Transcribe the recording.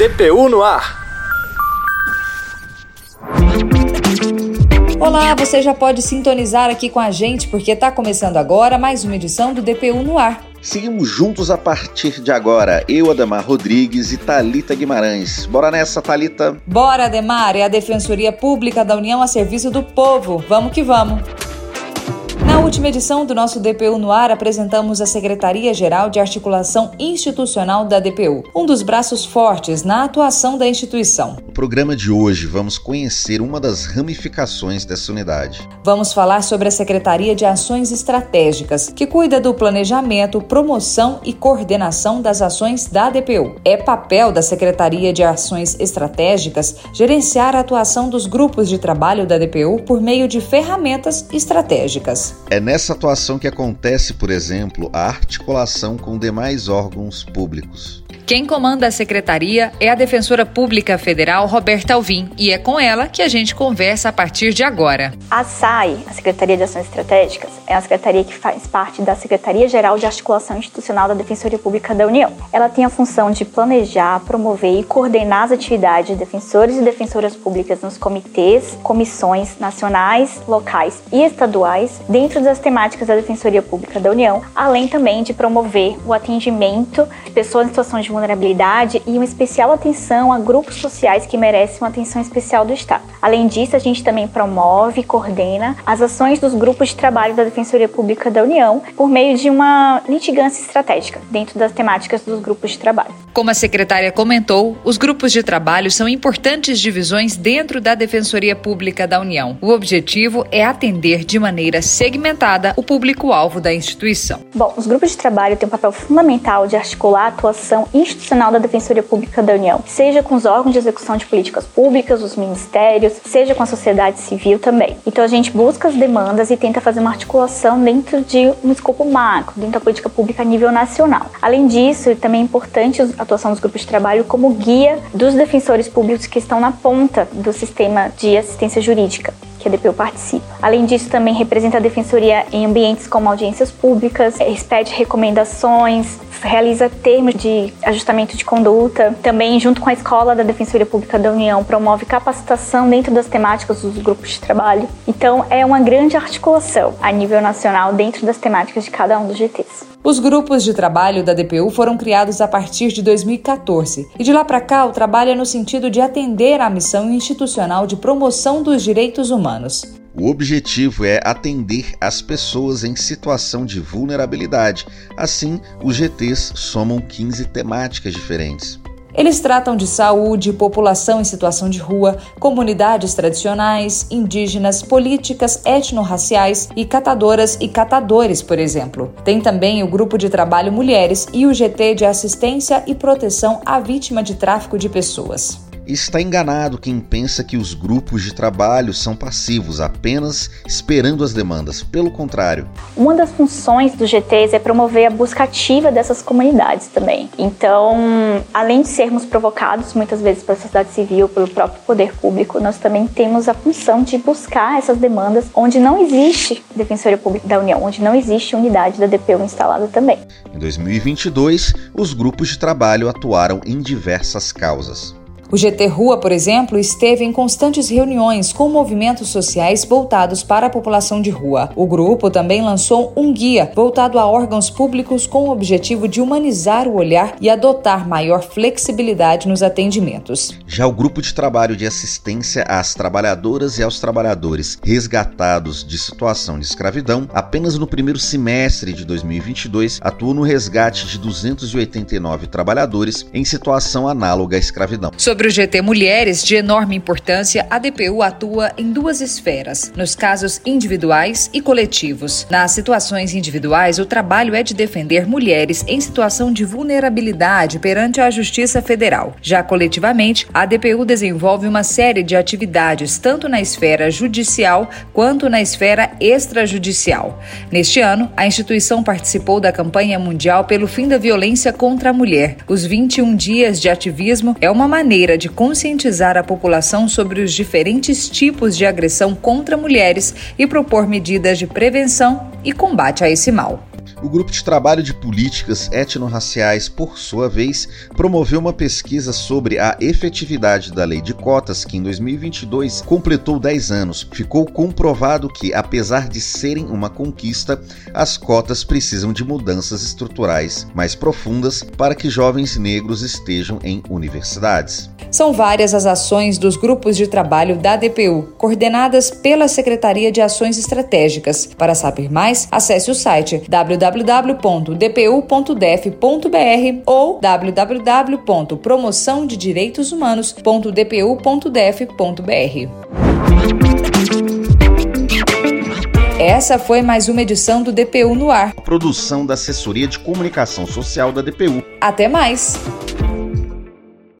DPU no ar. Olá, você já pode sintonizar aqui com a gente porque está começando agora mais uma edição do DPU no ar. Seguimos juntos a partir de agora, eu, Ademar Rodrigues e Talita Guimarães. Bora nessa, Talita? Bora, Ademar, é a Defensoria Pública da União a serviço do povo. Vamos que vamos. Na última edição do nosso DPU no ar, apresentamos a Secretaria-Geral de Articulação Institucional da DPU, um dos braços fortes na atuação da instituição. No programa de hoje, vamos conhecer uma das ramificações dessa unidade. Vamos falar sobre a Secretaria de Ações Estratégicas, que cuida do planejamento, promoção e coordenação das ações da DPU. É papel da Secretaria de Ações Estratégicas gerenciar a atuação dos grupos de trabalho da DPU por meio de ferramentas estratégicas. É nessa atuação que acontece, por exemplo, a articulação com demais órgãos públicos. Quem comanda a secretaria é a Defensora Pública Federal Roberta Alvim e é com ela que a gente conversa a partir de agora. A SAI, a Secretaria de Ações Estratégicas, é a secretaria que faz parte da Secretaria-Geral de Articulação Institucional da Defensoria Pública da União. Ela tem a função de planejar, promover e coordenar as atividades de defensores e defensoras públicas nos comitês, comissões nacionais, locais e estaduais, dentro das temáticas da Defensoria Pública da União, além também de promover o atendimento de pessoas em situação de vulnerabilidade e uma especial atenção a grupos sociais que merecem uma atenção especial do Estado. Além disso, a gente também promove e coordena as ações dos grupos de trabalho da Defensoria Pública da União por meio de uma litigância estratégica dentro das temáticas dos grupos de trabalho. Como a secretária comentou, os grupos de trabalho são importantes divisões dentro da Defensoria Pública da União. O objetivo é atender de maneira segmentada o público-alvo da instituição. Bom, os grupos de trabalho têm um papel fundamental de articular a atuação institucional da Defensoria Pública da União, seja com os órgãos de execução de políticas públicas, os ministérios, seja com a sociedade civil também. Então a gente busca as demandas e tenta fazer uma articulação dentro de um escopo macro, dentro da política pública a nível nacional. Além disso, também é importante a atuação dos grupos de trabalho como guia dos defensores públicos que estão na ponta do sistema de assistência jurídica que a DPU participa. Além disso, também representa a Defensoria em ambientes como audiências públicas, expede recomendações, realiza termos de ajustamento de conduta. Também, junto com a Escola da Defensoria Pública da União, promove capacitação dentro das temáticas dos grupos de trabalho. Então, é uma grande articulação a nível nacional dentro das temáticas de cada um dos GTs. Os grupos de trabalho da DPU foram criados a partir de 2014 e de lá para cá o trabalho é no sentido de atender à missão institucional de promoção dos direitos humanos. O objetivo é atender as pessoas em situação de vulnerabilidade. Assim, os GTs somam 15 temáticas diferentes. Eles tratam de saúde, população em situação de rua, comunidades tradicionais, indígenas, políticas etnorraciais e catadoras e catadores, por exemplo. Tem também o grupo de trabalho Mulheres e o GT de assistência e proteção à vítima de tráfico de pessoas. Está enganado quem pensa que os grupos de trabalho são passivos, apenas esperando as demandas. Pelo contrário. Uma das funções dos GTs é promover a busca ativa dessas comunidades também. Então, além de sermos provocados muitas vezes pela sociedade civil, pelo próprio poder público, nós também temos a função de buscar essas demandas onde não existe Defensoria Pública da União, onde não existe unidade da DPU instalada também. Em 2022, os grupos de trabalho atuaram em diversas causas. O GT Rua, por exemplo, esteve em constantes reuniões com movimentos sociais voltados para a população de rua. O grupo também lançou um guia voltado a órgãos públicos com o objetivo de humanizar o olhar e adotar maior flexibilidade nos atendimentos. Já o grupo de trabalho de assistência às trabalhadoras e aos trabalhadores resgatados de situação de escravidão, apenas no primeiro semestre de 2022 atuou no resgate de 289 trabalhadores em situação análoga à escravidão. Sobre Sobre o GT Mulheres, de enorme importância, a DPU atua em duas esferas: nos casos individuais e coletivos. Nas situações individuais, o trabalho é de defender mulheres em situação de vulnerabilidade perante a Justiça Federal. Já coletivamente, a DPU desenvolve uma série de atividades tanto na esfera judicial quanto na esfera extrajudicial. Neste ano, a instituição participou da campanha mundial pelo fim da violência contra a mulher. Os 21 dias de ativismo é uma maneira maneira de conscientizar a população sobre os diferentes tipos de agressão contra mulheres e propor medidas de prevenção e combate a esse mal. O grupo de trabalho de políticas etnorraciais, por sua vez, promoveu uma pesquisa sobre a efetividade da lei de cotas, que em 2022 completou 10 anos. Ficou comprovado que, apesar de serem uma conquista, as cotas precisam de mudanças estruturais mais profundas para que jovens negros estejam em universidades. São várias as ações dos grupos de trabalho da DPU, coordenadas pela Secretaria de Ações Estratégicas. Para saber mais, acesse o site www.dpu.def.br ou www.promoçãodedireitoshumanos.dpu.def.br. Essa foi mais uma edição do DPU no ar. Produção da Assessoria de Comunicação Social da DPU. Até mais!